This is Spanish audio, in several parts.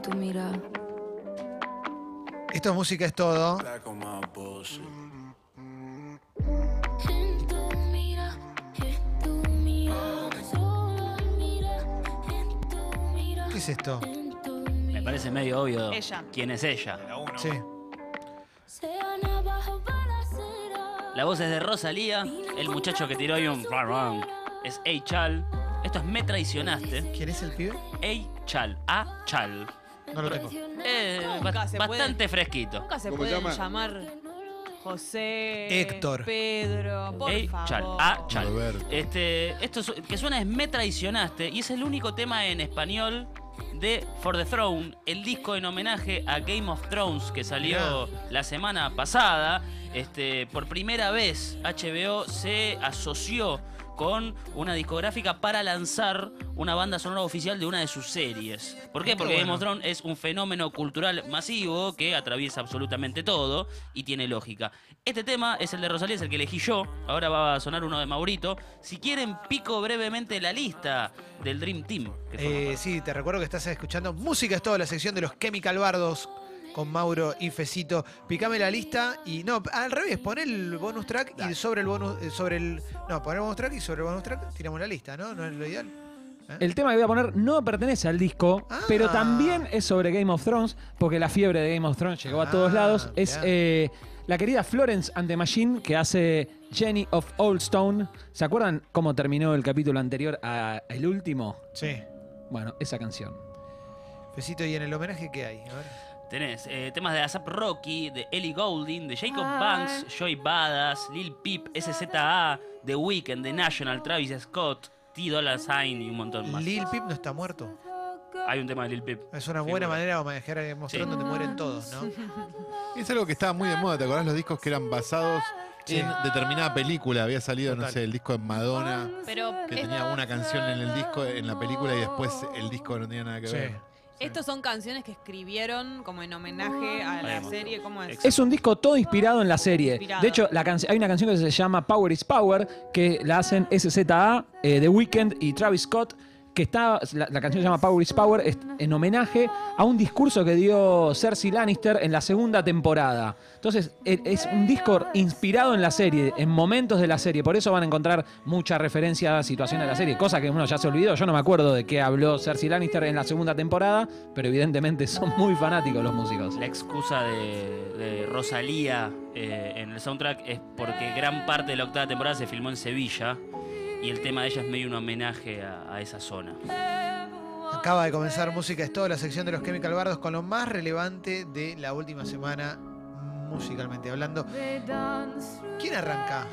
en tu mirada. Esto es música, es todo. ¿Qué es esto? Me parece medio obvio Ella. quién es ella. Sí. La voz es de Rosalía, el muchacho que tiró ahí un es A-Chal. Esto es Me Traicionaste. ¿Quién es el pibe? A-Chal, A-Chal. No lo tengo. Eh, Nunca ba- se puede. bastante fresquito. Nunca se ¿Cómo pueden llama? llamar José, Héctor. Pedro, por A-Chal, favor. A-Chal. Roberto. Este, esto su- que suena es Me Traicionaste y es el único tema en español de For the Throne, el disco en homenaje a Game of Thrones que salió la semana pasada. Este, por primera vez HBO se asoció con una discográfica para lanzar una banda sonora oficial de una de sus series. ¿Por qué? Porque Game bueno. of Thrones es un fenómeno cultural masivo que atraviesa absolutamente todo y tiene lógica. Este tema es el de Rosalía, es el que elegí yo. Ahora va a sonar uno de Maurito. Si quieren, pico brevemente la lista del Dream Team. que Eh, sí, te recuerdo que estás escuchando Música es todo, la sección de los Chemical Bardos con Mauro y Fecito. Picame la lista y no, al revés, pon el bonus track y sobre el bonus, eh, sobre el. No, pon el bonus track y sobre el bonus track tiramos la lista, ¿no? ¿No es lo ideal? El tema que voy a poner no pertenece al disco, Ah. pero también es sobre Game of Thrones, porque la fiebre de Game of Thrones llegó a todos Ah, lados. Es eh, la querida Florence and the Machine que hace Jenny of Oldstone. ¿Se acuerdan cómo terminó el capítulo anterior a el último? Sí. Bueno, esa canción. Fecito, ¿y en el homenaje qué hay? A ver. Tenés eh, temas de ASAP Rocky, de Ellie Goulding, de Jacob. Banks, Joy Badass, Lil Peep, SZA, The Weeknd, The National, Travis Scott, T Dollar Sign y un montón más. Lil Peep no está muerto. Hay un tema de Lil Peep. Es una buena manera de Game of Sí. Donde mueren todos, ¿no? Es algo que estaba muy de moda, ¿te acordás los discos que eran basados Sí. en determinada película? Había salido, no sé, el disco de Madonna, Pero que es- tenía una canción en el disco, en la película, y después el disco no tenía nada que Sí. ver. Estos son canciones que escribieron como en homenaje a la serie. ¿Cómo es? Es un disco todo inspirado en la serie. Inspirado. De hecho, la hay una canción que se llama Power is Power, que la hacen SZA, eh, The Weeknd y Travis Scott, que está, la, la canción se llama Power is Power, es en homenaje a un discurso que dio Cersei Lannister en la segunda temporada. Entonces, e- es un disco inspirado en la serie, en momentos de la serie. Por eso van a encontrar mucha referencia a situaciones de la serie, cosa que uno ya se olvidó. Yo no me acuerdo de qué habló Cersei Lannister en la segunda temporada, pero evidentemente son muy fanáticos los músicos. La excusa de, de Rosalía eh, en el soundtrack es porque gran parte de la octava temporada se filmó en Sevilla y el tema de ella es medio un homenaje a, a esa zona. Acaba de comenzar Música es todo, la sección de los Chemical Bardos con lo más relevante de la última semana, musicalmente hablando. ¿Quién arranca?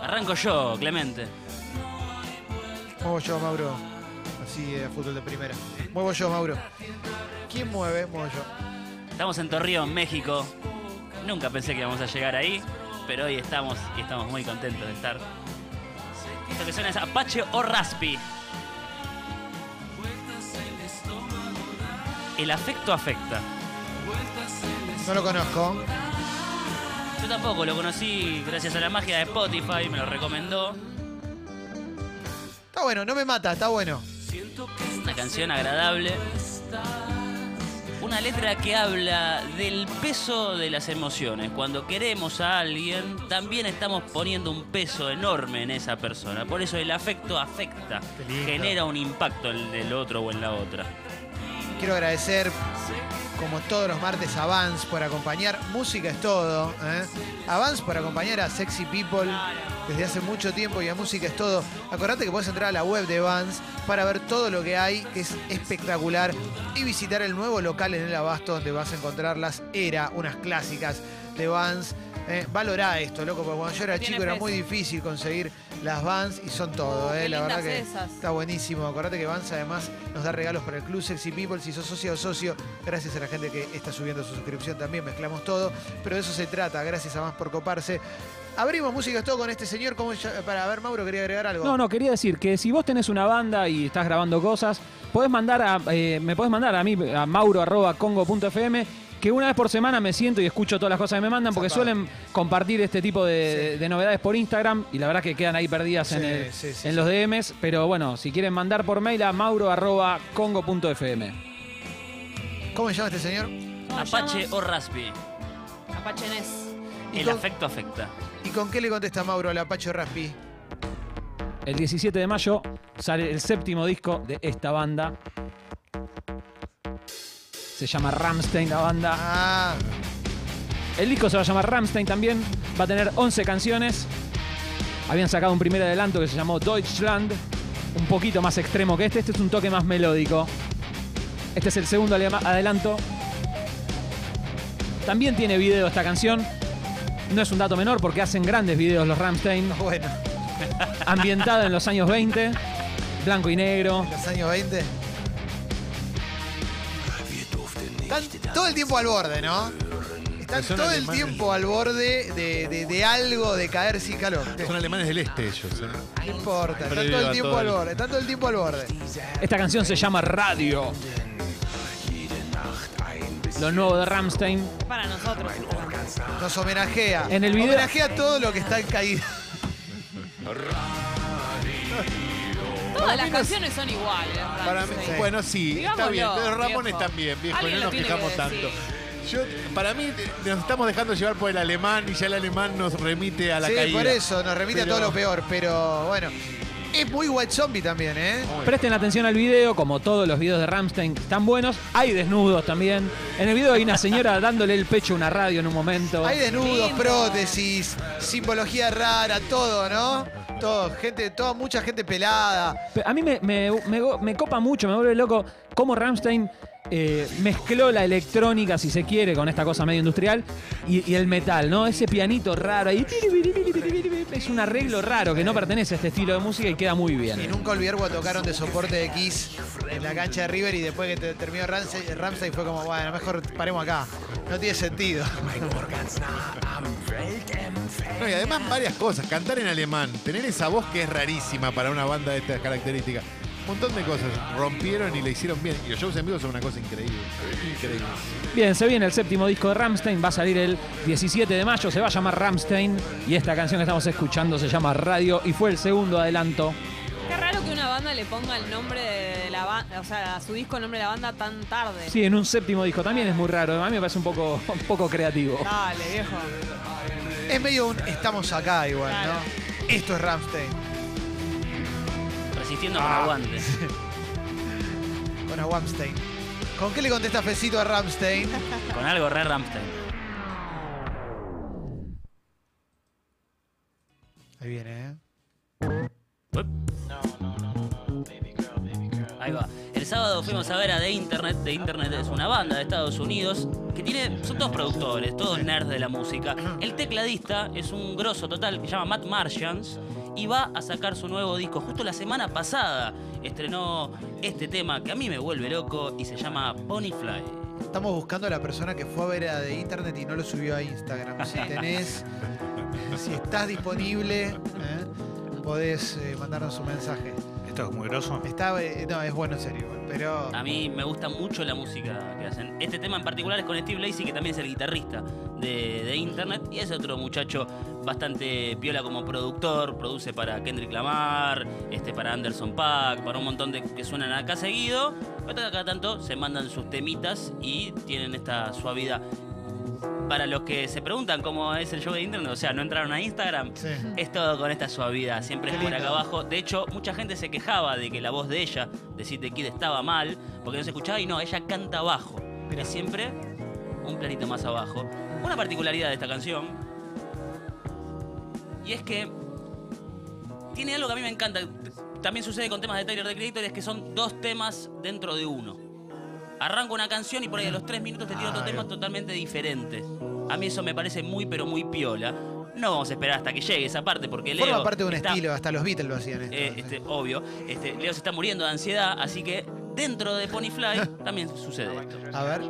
Arranco yo, Clemente. Muevo yo, Mauro. Así de fútbol de primera. Muevo yo, Mauro. ¿Quién mueve? Muevo yo. Estamos en Torreón, México. Nunca pensé que íbamos a llegar ahí, pero hoy estamos y estamos muy contentos de estar. Esto que suena es Apache o Raspi. El afecto afecta. No lo conozco. Yo tampoco lo conocí gracias a la magia de Spotify, me lo recomendó. Está bueno, no me mata, está bueno. Una canción agradable. Una letra que habla del peso de las emociones. Cuando queremos a alguien, también estamos poniendo un peso enorme en esa persona. Por eso el afecto afecta, genera un impacto en el otro o en la otra. Quiero agradecer, como todos los martes, a Vans por acompañar. Música es todo. ¿eh? A Vans por acompañar a Sexy People desde hace mucho tiempo y a Música es todo. Acordate que puedes entrar a la web de Vans para ver todo lo que hay, que es espectacular, y visitar el nuevo local en el Abasto donde vas a encontrar las Era, unas clásicas de Vans. Eh, valorá esto, loco, porque cuando yo era chico era muy difícil conseguir las Vans y son todo, eh, la verdad que esas. está buenísimo. Acordate que Vans además nos da regalos para el Club Sexy People. Si sos socio o socio, gracias a la gente que está subiendo su suscripción también, mezclamos todo. Pero de eso se trata, gracias a Vans por coparse. Abrimos música todo con este señor. ¿Cómo ya- para ver, Mauro, quería agregar algo. No, no, quería decir que si vos tenés una banda y estás grabando cosas, podés mandar a, eh, me podés mandar a mí, a mauro.congo.fm, que una vez por semana me siento y escucho todas las cosas que me mandan, porque Zarpado. suelen compartir este tipo de, Sí. de novedades por Instagram y la verdad que quedan ahí perdidas en, Sí, el- sí, sí, en sí. los DMs. Pero bueno, si quieren mandar por mail a mauro.congo.fm. ¿Cómo se llama este señor? ¿Cómo se Apache llama? o Raspi. Apache Ness. ¿Y El con- afecto afecta. ¿Y con qué le contesta Mauro al Apache Raspi? El 17 de mayo sale el séptimo disco de esta banda. Se llama Ramstein la banda. Ah, El disco se va a llamar Ramstein también. Va a tener 11 canciones. Habían sacado un primer adelanto que se llamó Deutschland. Un poquito más extremo que este. Este es un toque más melódico. Este es el segundo adelanto. También tiene video esta canción. No es un dato menor porque hacen grandes videos los Ramstein. bueno, Ambientada en los años 20. Blanco y negro. los años 20. Están todo el tiempo al borde, ¿no? Están Son todo el alemanes. tiempo al borde de, de- de algo, de caer sin calor. Son alemanes del este ellos. ¿eh? No importa, están todo el a tiempo todo al el- borde, están todo el tiempo al borde. Esta canción se llama Radio. Lo nuevo de Ramstein. Para nosotros. Nos homenajea. En el video- Homenajea todo lo que está en caída. Todas las canciones son iguales. Para mí, Ramsey. Sí. bueno, sí, está Digámoslo, bien. Los Ramones viejo. también, viejo, Alguien no lo nos tiene quejamos que tanto. decir. Yo, para mí, nos estamos dejando llevar por el alemán y ya el alemán nos remite a la sí, caída. por eso, nos remite Pero- a todo lo peor, pero bueno. Es muy White Zombie también, ¿eh? Presten atención al video, como todos los videos de Ramstein están buenos. Hay desnudos también. En el video hay una señora dándole el pecho a una radio en un momento. Hay desnudos, Lindo. prótesis, simbología rara, todo, ¿no? Todo, gente, toda, mucha gente pelada. Pe- A mí me, me- me me copa mucho, me vuelve loco cómo Ramstein eh, mezcló la electrónica, si se quiere, con esta cosa medio industrial y, y el metal, ¿no? Ese pianito raro ahí. Es un arreglo raro que no pertenece a este estilo de música y queda muy Y bien. nunca olvidar cuando tocaron de soporte de Kiss en la cancha de River y después que te- terminó Ramsey, Ramsey fue como, bueno, mejor paremos acá. No tiene sentido. No, y además varias cosas. Cantar en alemán, tener esa voz que es rarísima para una banda de estas características. Un montón de cosas. Rompieron y le hicieron bien. Y los shows en vivo son una cosa increíble. Increíble. Bien, se viene el séptimo disco de Ramstein, va a salir el 17 de mayo, se va a llamar Ramstein y esta canción que estamos escuchando se llama Radio y fue el segundo adelanto. Qué raro que una banda le ponga el nombre de la banda, o sea, a su disco el nombre de la banda tan tarde. Sí, en un séptimo disco también es muy raro, a mí me parece un poco, un poco creativo. Dale, viejo. Es medio un estamos acá igual, Claro. ¿no? Esto es Ramstein. Resistiendo Ah. con aguante. Con a Ramstein. ¿Con qué le contesta Fecito a Ramstein? Con algo re Ramstein. Ahí viene, ¿eh? Uep. Ahí va. El sábado fuimos a ver a The Internet. The Internet es una banda de Estados Unidos que tiene. Son todos productores, todos nerds de la música. El tecladista es un grosso total que se llama Matt Martians y va a sacar su nuevo disco. Justo la semana pasada estrenó este tema que a mí me vuelve loco y se llama Ponyfly. Estamos buscando a la persona que fue a ver a de internet y no lo subió a Instagram. Si tenés, si estás disponible, ¿eh? podés eh, mandarnos un mensaje. Esto es muy grosso. Está, eh, no, es bueno en serio, A mí me gusta mucho la música que hacen. Este tema en particular es con Steve Lacy, que también es el guitarrista de, Internet. Y es otro muchacho bastante piola como productor. Produce para Kendrick Lamar, este, para Anderson Paak, para un montón de que suenan acá seguido. Pero acá tanto se mandan sus temitas y tienen esta suavidad. Para los que se preguntan cómo es el show de Internet, o sea, no entraron a Instagram, sí. es todo con esta suavidad, siempre es por acá abajo. De hecho, mucha gente se quejaba de que la voz de ella, de Sid the Kid, estaba mal, porque no se escuchaba y no, ella canta abajo. Es siempre un planito más abajo. Una particularidad de esta canción, y es que tiene algo que a mí me encanta. También sucede con temas de Tyler the Creator, es que son dos temas dentro de uno. Arranco una canción y por ahí a los tres minutos te tiro otro tema totalmente diferente. A mí eso me parece muy, pero muy piola. No vamos a esperar hasta que llegue esa parte porque Leo. Forma parte de un está- estilo, hasta los Beatles lo hacían esto. eh, este, obvio. Este, Leo se está muriendo de ansiedad, así que dentro de Ponyfly también sucede esto. A ver.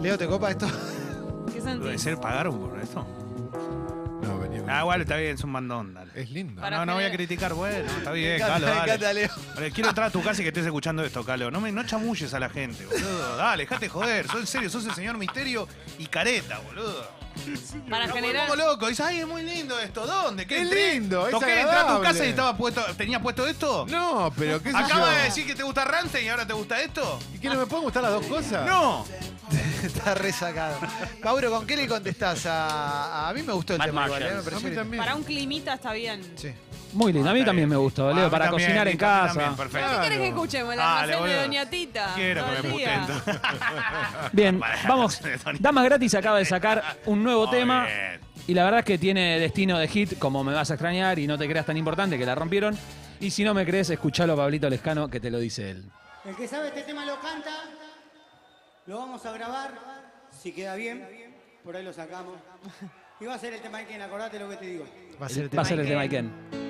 Leo, ¿te copa esto? ¿Qué sen- Puede ser, pagaron por esto. No, venía. Ah, igual está bien, es un mandón, dale. Es lindo. Para no, no voy a criticar, bueno, está bien, encanta, Calo, me dale. encanta, Leo. Vale, Quiero entrar a tu casa y que estés escuchando esto, Calo. No, me, no chamulles a la gente, boludo. Dale, dejate joder. Sos en serio, sos el señor misterio y careta, boludo. Para generar. volvemos locos. Dices, ay, es muy lindo esto. ¿Dónde? ¿Qué Es entré? lindo, es Toqué, entré a tu agradable. casa y estaba puesto, tenía puesto esto. No, pero qué sé Acaba yo. de decir que te gusta Rante y ahora te gusta esto. ¿Y qué no me pueden gustar las dos cosas? No. Está resacado. Mauro, ¿con qué le contestás? A, a mí me gustó el Mad tema igual, ¿eh? Martians. Me A pareció mí lindo. también. Para un climita está bien. Sí. Muy lindo. A mí Está también me gustó, Ah, a Leo, para también, cocinar en a casa. también, perfecto. ¿Qué querés que escuchemos? Dale, almacén de boludo. Doña Tita. Quiero todo que el día. Bien, vamos. Damas Gratis acaba de sacar un nuevo Muy tema. bien. Y la verdad es que tiene destino de hit, como me vas a extrañar y no te creas tan importante que la rompieron. Y si no me crees, escuchalo a Pablito Lescano que te lo dice él. El que sabe este tema lo canta, lo vamos a grabar, si queda bien, por ahí lo sacamos. Y va a ser el tema de quien, acordate lo que te digo. Va a ser el Va tema. a ser el tema Iken.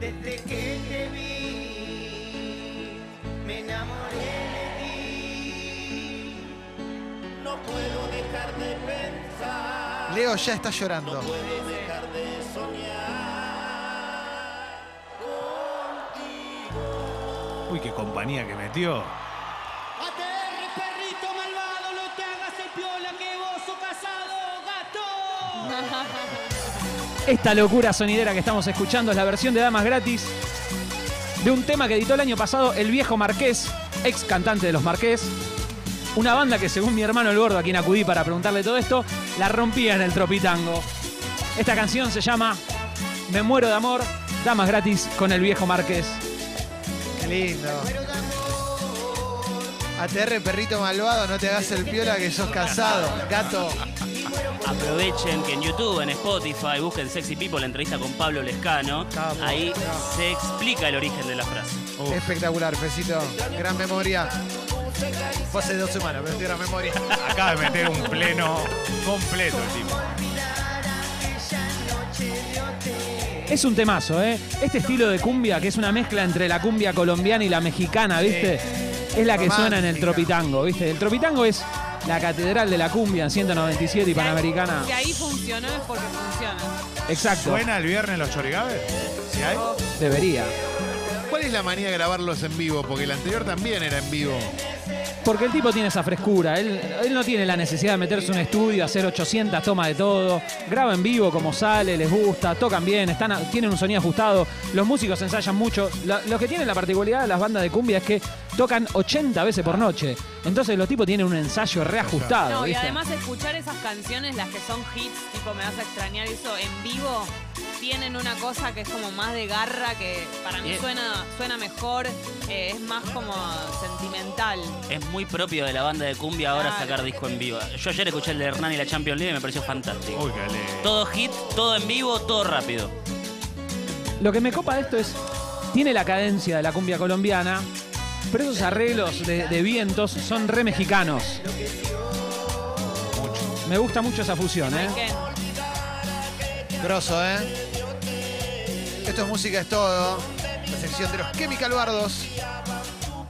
Desde que te vi, me enamoré de ti. No puedo dejar de pensar. Leo ya está llorando. Uy, qué compañía que metió. Esta locura sonidera que estamos escuchando es la versión de Damas Gratis de un tema que editó el año pasado el viejo Marqués, ex cantante de los Marqués. Una banda que según mi hermano el gordo, a quien acudí para preguntarle todo esto, la rompía en el tropitango. Esta canción se llama Me muero de amor, Damas Gratis con el viejo Marqués. Qué lindo. ATR, perrito malvado, no te hagas el piola que sos casado. Gato. Aprovechen que en YouTube, en Spotify, busquen Sexy People, la entrevista con Pablo Lescano. Capo, Ahí capo. se explica el origen de la frase. Espectacular, Pesito. Gran memoria. Fue hace dos semanas, pero estoy gran memoria. Acaba de meter un pleno completo el tipo. Es un temazo, ¿eh? Este estilo de cumbia, que es una mezcla entre la cumbia colombiana y la mexicana, ¿viste? Es la que suena en el tropitango, ¿viste? El tropitango es la catedral de la cumbia en 197 y Panamericana. Si ahí funcionó es porque funciona. Exacto, ¿Suena el viernes los chorigabes? ¿Sí hay? debería. ¿Cuál es la manía de grabarlos en vivo? Porque el anterior también era en vivo. Porque el tipo tiene esa frescura, él, él no tiene la necesidad de meterse en un estudio, hacer 800 tomas de todo, graba en vivo como sale, les gusta, tocan bien, están, tienen un sonido ajustado, los músicos ensayan mucho. La- lo que tienen la particularidad de las bandas de cumbia es que tocan 80 veces por noche, entonces los tipos tienen un ensayo reajustado. No, y ¿viste? además escuchar esas canciones, las que son hits, tipo me vas a extrañar eso, en vivo, tienen una cosa que es como más de garra, que para mí Bien. suena, suena mejor, eh, es más como sentimental. Es muy propio de la banda de cumbia ahora sacar disco en vivo. Yo ayer escuché el de Hernán y la Champions League y me pareció fantástico. Uy. Todo hit, todo en vivo, todo rápido. Lo que me copa de esto es, tiene la cadencia de la cumbia colombiana, pero esos arreglos de, de vientos son re mexicanos. Me gusta mucho esa fusión, ¿eh? Grosso, ¿eh? Esto es música, es todo. La sección de los Chemical Bardos.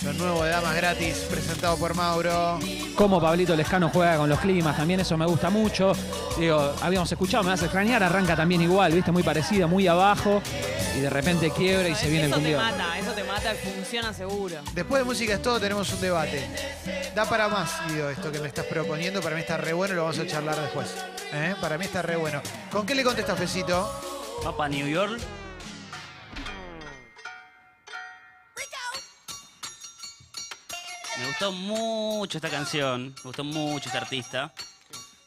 Lo nuevo de Damas Gratis, presentado por Mauro. Cómo Pablito Lescano juega con los climas, también eso me gusta mucho. Digo, habíamos escuchado, me vas a extrañar, arranca también igual, ¿viste? Muy parecida, muy abajo, y de repente quiebra y se viene el eso te mata, eso te mata, funciona seguro. Después de música es todo, tenemos un debate. Da para más, Guido, esto que me estás proponiendo. Para mí está re bueno, lo vamos a charlar después. ¿Eh? Para mí está re bueno. ¿Con qué le contestas, Fecito? Papa New York. Me gustó mucho esta canción, me gustó mucho este artista.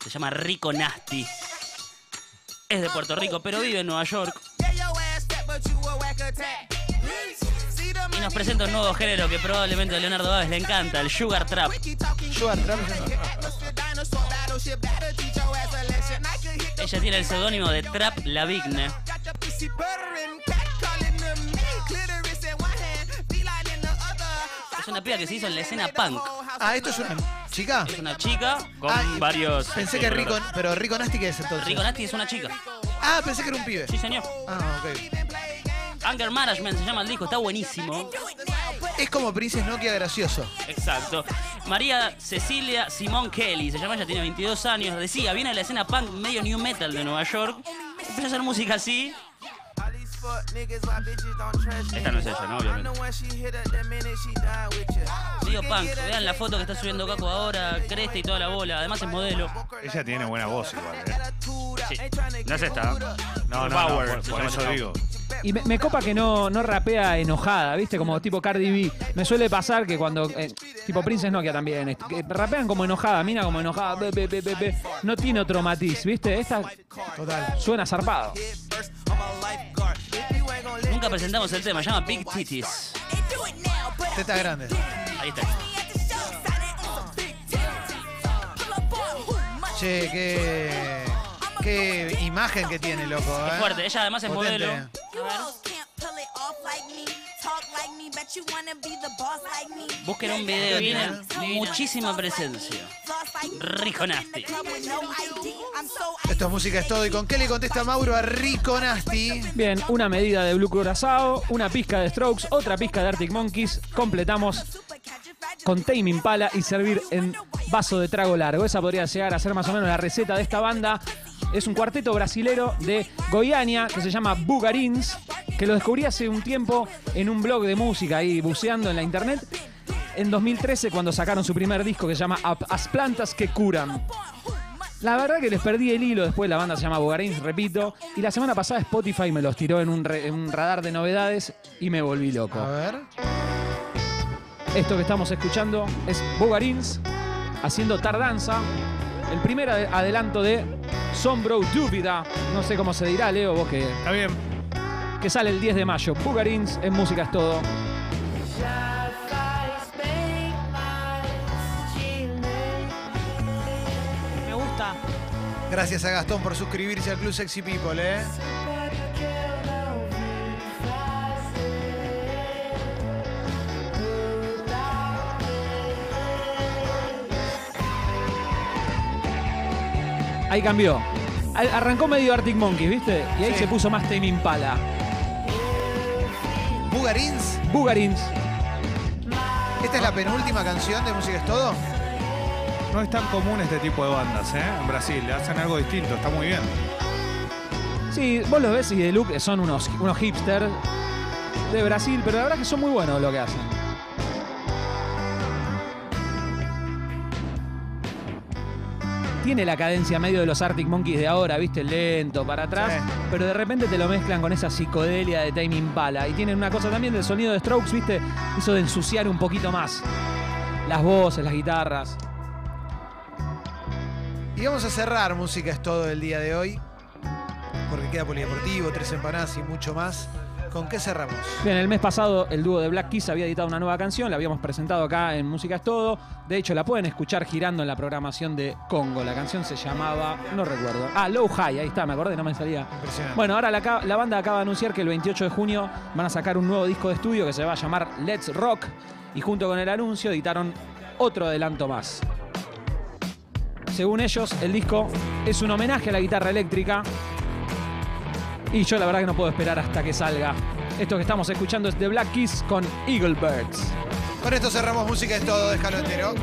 Se llama Rico Nasty. Es de Puerto Rico, pero vive en Nueva York. Y nos presenta un nuevo género que probablemente a Leonardo Báez le encanta, el Sugar Trap. Sugar Trap. Ella tiene el seudónimo de Trap Lavigne. Es una piba que se hizo en la escena punk. Ah, esto es una chica. Es una chica con Ah, y- varios. Pensé eh, que Rico, pero Rico Nasty que es entonces. Rico Nasty es una chica. Ah, pensé que era un pibe. Sí, señor. Ah, ok. Anger Management se llama el disco, está buenísimo. Es como Princess Nokia gracioso. Exacto. María Cecilia Simón Kelly, se llama, ella tiene 22 años. Decía, viene de la escena punk medio new metal de Nueva York. Empezó a hacer música así. Esta no es ella, ¿no? Obviamente. Medio punk. Vean la foto que está subiendo Caco ahora, cresta y toda la bola. Además es modelo. Ella tiene buena voz igual, ¿eh? Sí. No es esta. No, no, no, Power, por, por eso digo. Y me, me copa que no, no rapea enojada, ¿viste? Como tipo Cardi B. Me suele pasar que cuando. eh, tipo Princess Nokia también. est- que rapean como enojada, mina como enojada. be, be, be, be, be. No tiene otro matiz, ¿viste? Esta Total. suena zarpado. Nunca presentamos el tema, se llama Big Titties. Tetas grandes. Ahí está. Che, qué. Qué imagen que tiene, loco. Es ¿eh? fuerte, ella además es Potente. modelo. Busquen un video, tiene muchísima presencia. Rico Nasty. Esto es música es todo. Y con qué le contesta Mauro a Rico Nasty. Bien, una medida de Blue Curazao, una pizca de Strokes, otra pizca de Arctic Monkeys. Completamos con Tame Impala y servir en vaso de trago largo. Esa podría llegar a ser más o menos la receta de esta banda. Es un cuarteto brasilero de Goiânia que se llama Bugarins, que lo descubrí hace un tiempo en un blog de música ahí buceando en la internet. En 2013 cuando sacaron su primer disco que se llama As Plantas que Curan. La verdad que les perdí el hilo, después la banda se llama Bugarins, repito, y la semana pasada Spotify me los tiró en un, re- en un radar de novedades y me volví loco. A ver. Esto que estamos escuchando es Bugarins haciendo tardanza, el primer ade- adelanto de Sombro Dúvida, no sé cómo se dirá, Leo, vos que, Está bien. que sale el 10 de mayo. Bugarins en Música es Todo. Gracias a Gastón por suscribirse al Club Sexy People, ¿eh? Ahí cambió. Al- Arrancó medio Arctic Monkeys, ¿viste? Y ahí Sí. se puso más Tame Impala. Bugarins. Bugarins. Esta es la penúltima canción de Música es todo. No es tan común este tipo de bandas, ¿eh? En Brasil. Hacen algo distinto. Está muy bien. Sí, vos los ves y de look son unos, unos hipsters de Brasil, pero la verdad que son muy buenos lo que hacen. Tiene la cadencia medio de los Arctic Monkeys de ahora, viste, lento para atrás, Sí. pero de repente te lo mezclan con esa psicodelia de Tame Impala. Y tienen una cosa también del sonido de Strokes, viste, eso de ensuciar un poquito más las voces, las guitarras. Y vamos a cerrar Música es todo el día de hoy. Porque queda polideportivo, tres empanadas y mucho más. ¿Con qué cerramos? Bien, el mes pasado el dúo de Black Keys había editado una nueva canción, la habíamos presentado acá en Música es Todo. De hecho, la pueden escuchar girando en la programación de Congo. La canción se llamaba, no recuerdo. Ah, Low High, ahí está, me acordé, no me salía. Impresionante. Bueno, ahora la, la banda acaba de anunciar que el 28 de junio van a sacar un nuevo disco de estudio que se va a llamar Let's Rock. Y junto con el anuncio editaron otro adelanto más. Según ellos, el disco es un homenaje a la guitarra eléctrica. Y yo la verdad que no puedo esperar hasta que salga. Esto que estamos escuchando es The Black Keys con Eagle Birds. Con esto cerramos Música es todo. Déjalo entero.